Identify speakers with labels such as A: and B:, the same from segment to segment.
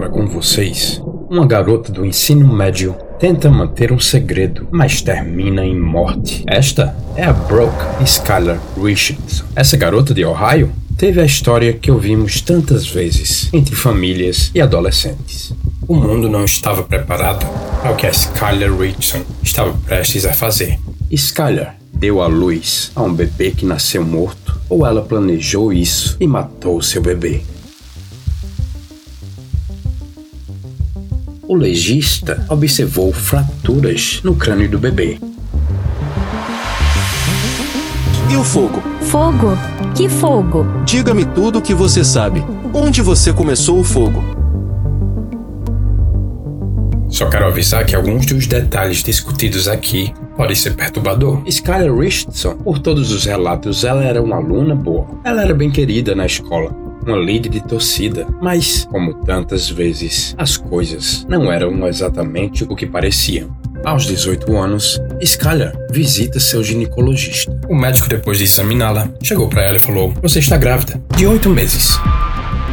A: agora com vocês. Uma garota do ensino médio tenta manter um segredo, mas termina em morte. Esta é a Brooke Skylar Richardson. Essa garota de Ohio teve a história que ouvimos tantas vezes entre famílias e adolescentes. O mundo não estava preparado para o que a Skylar Richardson estava prestes a fazer. Skylar deu à luz a um bebê que nasceu morto, ou ela planejou isso e matou seu bebê. O legista observou fraturas no crânio do bebê.
B: E o fogo?
C: Fogo? Que fogo?
B: Diga-me tudo o que você sabe. Onde você começou o fogo?
A: Só quero avisar que alguns dos detalhes discutidos aqui podem ser perturbador. Skylar Richardson, por todos os relatos, ela era uma aluna boa. Ela era bem querida na escola uma líder de torcida, mas, como tantas vezes, as coisas não eram exatamente o que pareciam. Aos 18 anos, Skylar visita seu ginecologista. O médico, depois de examiná-la, chegou para ela e falou: Você está grávida, de oito meses.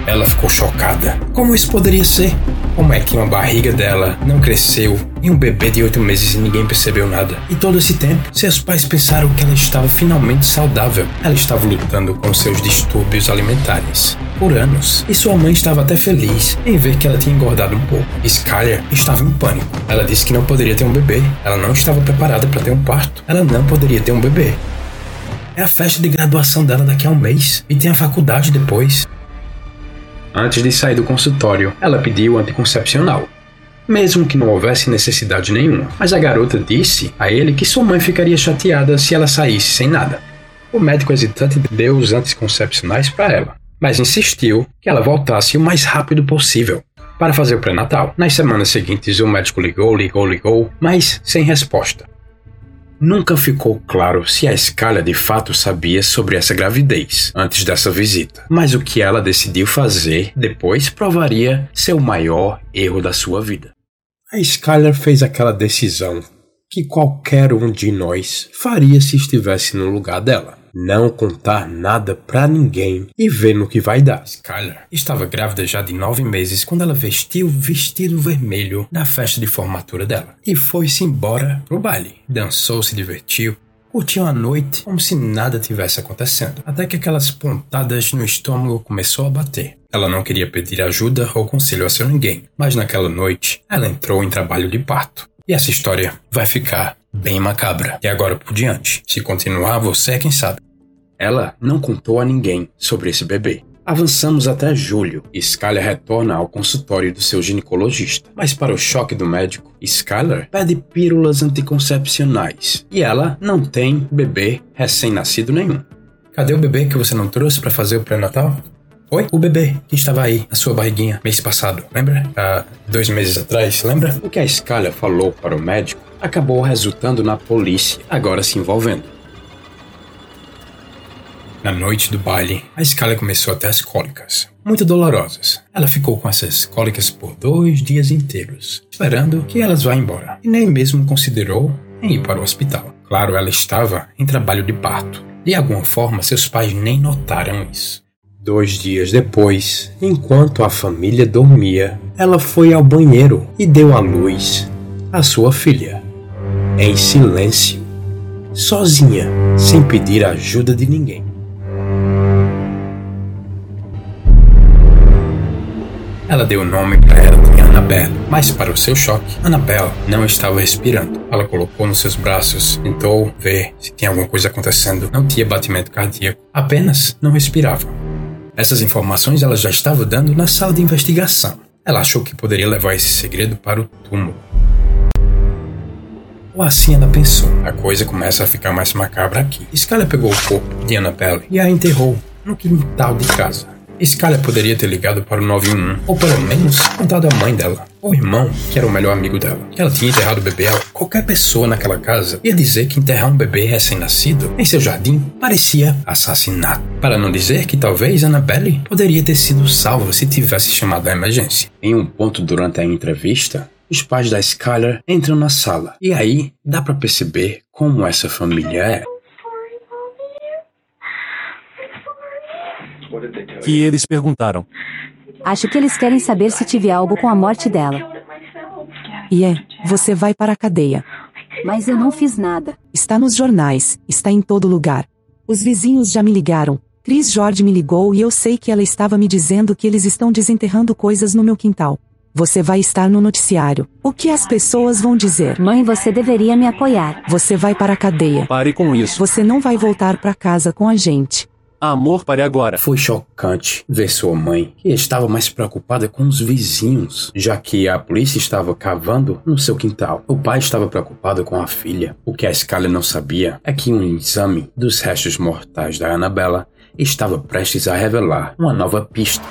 A: Ela ficou chocada. Como isso poderia ser? Como é que uma barriga dela não cresceu e um bebê de oito meses e ninguém percebeu nada? E todo esse tempo, seus pais pensaram que ela estava finalmente saudável. Ela estava lutando com seus distúrbios alimentares por anos, e sua mãe estava até feliz em ver que ela tinha engordado um pouco. Skyler estava em pânico. Ela disse que não poderia ter um bebê. Ela não estava preparada para ter um parto. Ela não poderia ter um bebê. É a festa de graduação dela daqui a um mês e tem a faculdade depois. Antes de sair do consultório, ela pediu anticoncepcional, mesmo que não houvesse necessidade nenhuma. Mas a garota disse a ele que sua mãe ficaria chateada se ela saísse sem nada. O médico hesitante deu os anticoncepcionais para ela, mas insistiu que ela voltasse o mais rápido possível para fazer o pré-natal. Nas semanas seguintes, o médico ligou, ligou, ligou, mas sem resposta. Nunca ficou claro se a escala de fato sabia sobre essa gravidez antes dessa visita, mas o que ela decidiu fazer depois provaria ser o maior erro da sua vida. A Skylar fez aquela decisão que qualquer um de nós faria se estivesse no lugar dela não contar nada pra ninguém e ver no que vai dar. Skylar estava grávida já de nove meses quando ela vestiu o vestido vermelho na festa de formatura dela e foi-se embora pro baile. Dançou, se divertiu, curtiu a noite como se nada tivesse acontecendo, até que aquelas pontadas no estômago começou a bater. Ela não queria pedir ajuda ou conselho a seu ninguém, mas naquela noite ela entrou em trabalho de parto. E essa história vai ficar bem macabra. E agora por diante, se continuar, você é quem sabe. Ela não contou a ninguém sobre esse bebê. Avançamos até julho Skylar retorna ao consultório do seu ginecologista. Mas, para o choque do médico, Skylar pede pílulas anticoncepcionais e ela não tem bebê recém-nascido nenhum. Cadê o bebê que você não trouxe para fazer o pré-natal? Oi? O bebê que estava aí na sua barriguinha mês passado, lembra? Há dois meses atrás, lembra? O que a Skylar falou para o médico acabou resultando na polícia, agora se envolvendo. Na noite do baile, a escala começou a ter as cólicas, muito dolorosas. Ela ficou com essas cólicas por dois dias inteiros, esperando que elas vá embora, e nem mesmo considerou em ir para o hospital. Claro, ela estava em trabalho de parto. De alguma forma, seus pais nem notaram isso. Dois dias depois, enquanto a família dormia, ela foi ao banheiro e deu à luz a sua filha. Em silêncio, sozinha, sem pedir ajuda de ninguém. Ela deu o nome para ela de Annabelle, mas para o seu choque, Annabelle não estava respirando. Ela colocou nos seus braços, tentou ver se tinha alguma coisa acontecendo. Não tinha batimento cardíaco, apenas não respirava. Essas informações ela já estava dando na sala de investigação. Ela achou que poderia levar esse segredo para o túmulo. Ou assim ela pensou. A coisa começa a ficar mais macabra aqui. Skyler pegou o corpo de Annabelle e a enterrou no quintal de casa. Skyler poderia ter ligado para o 911, ou pelo menos contado à mãe dela, ou irmão, que era o melhor amigo dela, que ela tinha enterrado o bebê. Qualquer pessoa naquela casa ia dizer que enterrar um bebê recém-nascido em seu jardim parecia assassinato. Para não dizer que talvez Annabelle poderia ter sido salva se tivesse chamado a emergência. Em um ponto durante a entrevista, os pais da Skyler entram na sala, e aí dá para perceber como essa família é.
B: Que eles perguntaram.
C: Acho que eles querem saber se tive algo com a morte dela.
D: E é, você vai para a cadeia.
C: Mas eu não fiz nada.
D: Está nos jornais, está em todo lugar. Os vizinhos já me ligaram. Chris Jorge me ligou e eu sei que ela estava me dizendo que eles estão desenterrando coisas no meu quintal. Você vai estar no noticiário. O que as pessoas vão dizer?
C: Mãe, você deveria me apoiar.
D: Você vai para a cadeia.
B: Pare com isso.
D: Você não vai voltar para casa com a gente.
B: Amor, pare agora.
A: Foi chocante ver sua mãe, que estava mais preocupada com os vizinhos, já que a polícia estava cavando no seu quintal. O pai estava preocupado com a filha. O que a Skyler não sabia é que um exame dos restos mortais da Annabella estava prestes a revelar uma nova pista.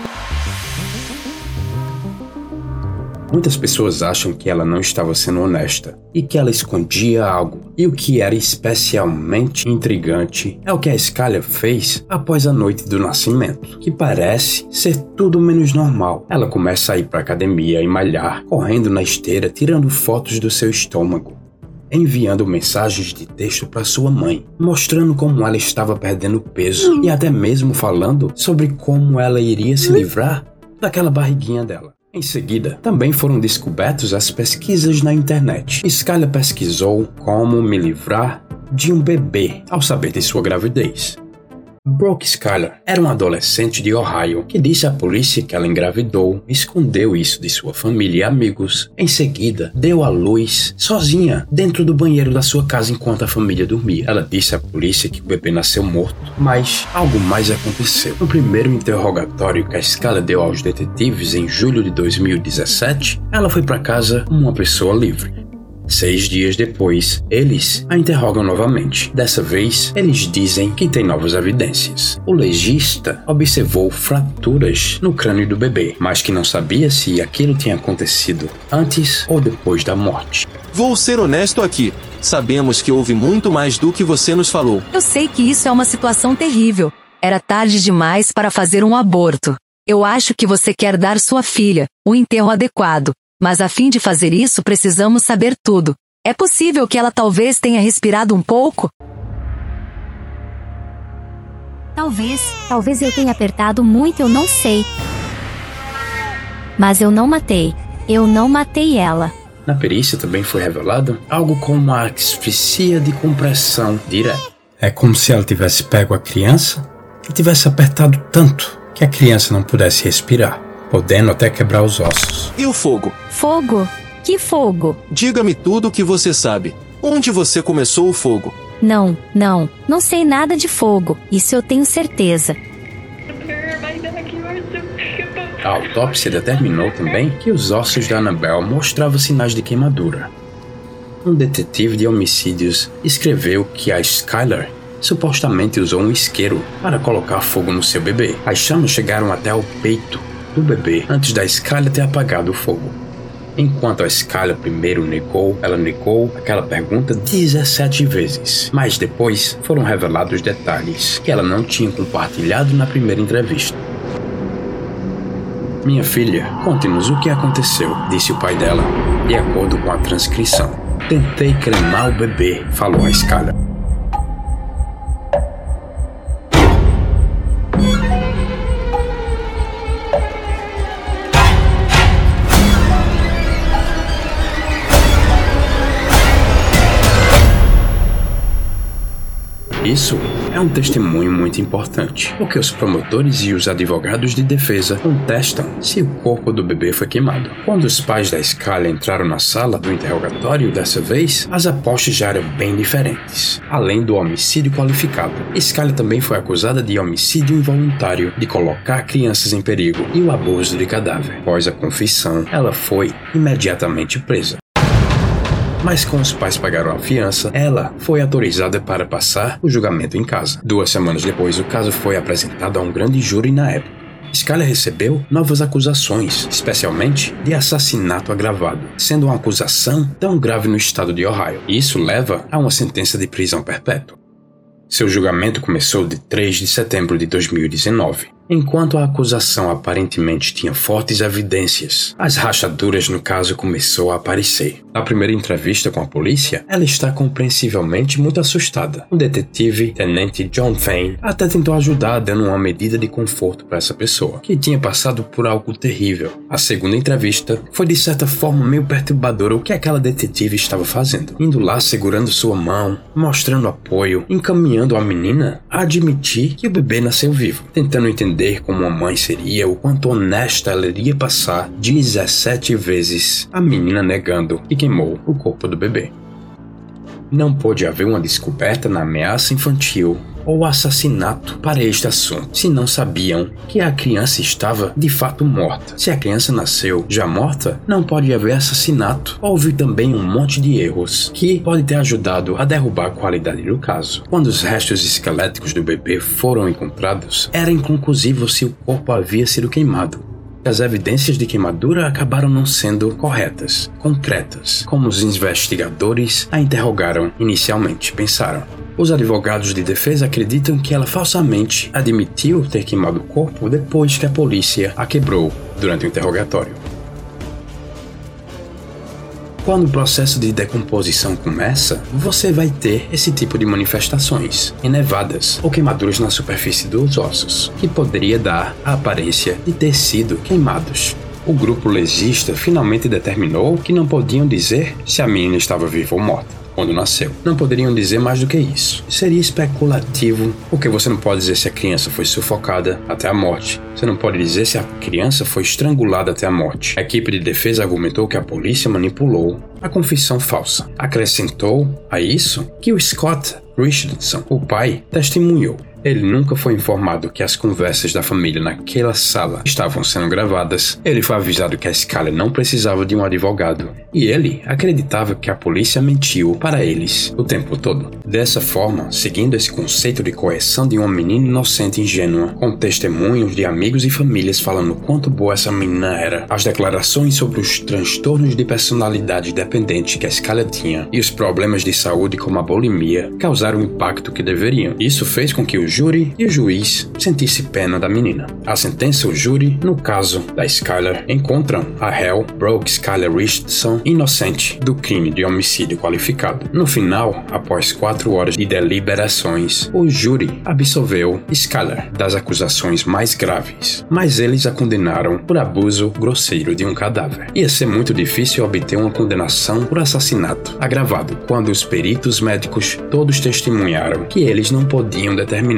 A: Muitas pessoas acham que ela não estava sendo honesta e que ela escondia algo. E o que era especialmente intrigante é o que a Skyler fez após a noite do nascimento, que parece ser tudo menos normal. Ela começa a ir para academia e malhar, correndo na esteira, tirando fotos do seu estômago enviando mensagens de texto para sua mãe, mostrando como ela estava perdendo peso e até mesmo falando sobre como ela iria se livrar daquela barriguinha dela. Em seguida, também foram descobertas as pesquisas na internet. Skyler pesquisou como me livrar de um bebê ao saber de sua gravidez. Brooke Skyler era uma adolescente de Ohio que disse à polícia que ela engravidou, escondeu isso de sua família e amigos. Em seguida, deu à luz sozinha dentro do banheiro da sua casa enquanto a família dormia. Ela disse à polícia que o bebê nasceu morto, mas algo mais aconteceu. No primeiro interrogatório que a Skyler deu aos detetives em julho de 2017, ela foi para casa como uma pessoa livre. Seis dias depois, eles a interrogam novamente. Dessa vez, eles dizem que tem novas evidências. O legista observou fraturas no crânio do bebê, mas que não sabia se aquilo tinha acontecido antes ou depois da morte.
B: Vou ser honesto aqui. Sabemos que houve muito mais do que você nos falou.
C: Eu sei que isso é uma situação terrível. Era tarde demais para fazer um aborto. Eu acho que você quer dar sua filha o enterro adequado, mas a fim de fazer isso precisamos saber tudo. É possível que ela talvez tenha respirado um pouco?
E: Talvez, talvez eu tenha apertado muito, eu não sei. Mas eu não matei. Eu não matei ela.
A: Na perícia também foi revelado algo como uma asfixia de compressão direta. É como se ela tivesse pego a criança e tivesse apertado tanto que a criança não pudesse respirar podendo até quebrar os ossos.
B: E o fogo?
C: Fogo? Que fogo?
B: Diga-me tudo o que você sabe. Onde você começou o fogo?
E: Não, não, não sei nada de fogo. Isso eu tenho certeza.
A: A autópsia determinou também que os ossos da Annabelle mostravam sinais de queimadura. Um detetive de homicídios escreveu que a Skylar supostamente usou um isqueiro para colocar fogo no seu bebê. As chamas chegaram até o peito do bebê antes da Skyler ter apagado o fogo. Enquanto a Skyler primeiro negou, ela negou aquela pergunta 17 vezes, mas depois foram revelados detalhes que ela não tinha compartilhado na primeira entrevista. Minha filha, conte-nos o que aconteceu, disse o pai dela, de acordo com a transcrição. Tentei cremar o bebê, falou a Skyler. Isso é um testemunho muito importante, porque os promotores e os advogados de defesa contestam se o corpo do bebê foi queimado. Quando os pais da Skyler entraram na sala do interrogatório dessa vez, as apostas já eram bem diferentes. Além do homicídio qualificado, Skyler também foi acusada de homicídio involuntário, de colocar crianças em perigo e o abuso de cadáver. Após a confissão, ela foi imediatamente presa mas como os pais pagaram a fiança, ela foi autorizada para passar o julgamento em casa. Duas semanas depois, o caso foi apresentado a um grande júri na época. Skyler recebeu novas acusações, especialmente de assassinato agravado, sendo uma acusação tão grave no estado de Ohio. Isso leva a uma sentença de prisão perpétua. Seu julgamento começou de 3 de setembro de 2019. Enquanto a acusação aparentemente tinha fortes evidências, as rachaduras no caso começou a aparecer. Na primeira entrevista com a polícia, ela está compreensivelmente muito assustada. O detetive, tenente John Fain, até tentou ajudar dando uma medida de conforto para essa pessoa, que tinha passado por algo terrível. A segunda entrevista foi de certa forma meio perturbadora o que aquela detetive estava fazendo, indo lá segurando sua mão, mostrando apoio, encaminhando a menina a admitir que o bebê nasceu vivo, tentando entender entender como a mãe seria, o quanto honesta ela iria passar 17 vezes a menina negando que queimou o corpo do bebê. Não pôde haver uma descoberta na ameaça infantil ou assassinato para este assunto, se não sabiam que a criança estava de fato morta. Se a criança nasceu já morta, não pode haver assassinato. Houve também um monte de erros que pode ter ajudado a derrubar a qualidade do caso. Quando os restos esqueléticos do bebê foram encontrados, era inconclusivo se o corpo havia sido queimado as evidências de queimadura acabaram não sendo corretas, concretas, como os investigadores a interrogaram inicialmente pensaram. Os advogados de defesa acreditam que ela falsamente admitiu ter queimado o corpo depois que a polícia a quebrou durante o interrogatório. Quando o processo de decomposição começa, você vai ter esse tipo de manifestações, enevadas ou queimaduras na superfície dos ossos, que poderia dar a aparência de ter sido queimados. O grupo legista finalmente determinou que não podiam dizer se a menina estava viva ou morta quando nasceu. Não poderiam dizer mais do que isso. Seria especulativo, porque você não pode dizer se a criança foi sufocada até a morte. Você não pode dizer se a criança foi estrangulada até a morte. A equipe de defesa argumentou que a polícia manipulou a confissão falsa. Acrescentou a isso que o Scott Richardson, o pai, testemunhou ele nunca foi informado que as conversas da família naquela sala estavam sendo gravadas. Ele foi avisado que a Skyler não precisava de um advogado. E ele acreditava que a polícia mentiu para eles o tempo todo. Dessa forma, seguindo esse conceito de coerção de uma menina inocente e ingênua, com testemunhos de amigos e famílias falando quanto boa essa menina era, as declarações sobre os transtornos de personalidade dependente que a Skyler tinha e os problemas de saúde como a bulimia causaram o impacto que deveriam. Isso fez com que o júri e o juiz sentisse pena da menina. A sentença, o júri, no caso da Skyler, encontram a réu Brooke Skyler Richardson inocente do crime de homicídio qualificado. No final, após quatro horas de deliberações, o júri absolveu Skyler das acusações mais graves, mas eles a condenaram por abuso grosseiro de um cadáver. Ia ser muito difícil obter uma condenação por assassinato agravado, quando os peritos médicos todos testemunharam que eles não podiam determinar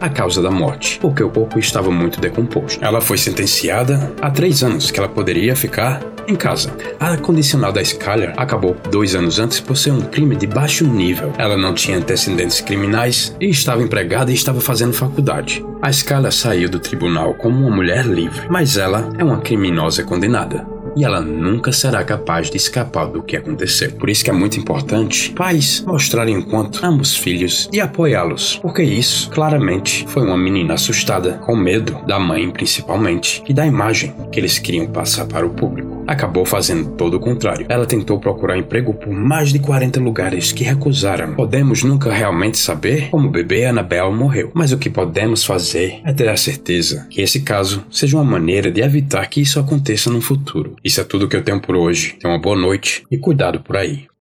A: a causa da morte, porque o corpo estava muito decomposto. Ela foi sentenciada a três anos que ela poderia ficar em casa. A condicional da Skyler acabou dois anos antes por ser um crime de baixo nível. Ela não tinha antecedentes criminais e estava empregada e estava fazendo faculdade. A Skyler saiu do tribunal como uma mulher livre, mas ela é uma criminosa condenada e ela nunca será capaz de escapar do que aconteceu. Por isso que é muito importante pais mostrarem o quanto ambos filhos e apoiá-los, porque isso claramente foi uma menina assustada, com medo da mãe principalmente e da imagem que eles queriam passar para o público. Acabou fazendo todo o contrário. Ela tentou procurar emprego por mais de 40 lugares que recusaram. Podemos nunca realmente saber como o bebê Annabelle morreu, mas o que podemos fazer é ter a certeza que esse caso seja uma maneira de evitar que isso aconteça no futuro. Isso é tudo que eu tenho por hoje. Tenha uma boa noite e cuidado por aí.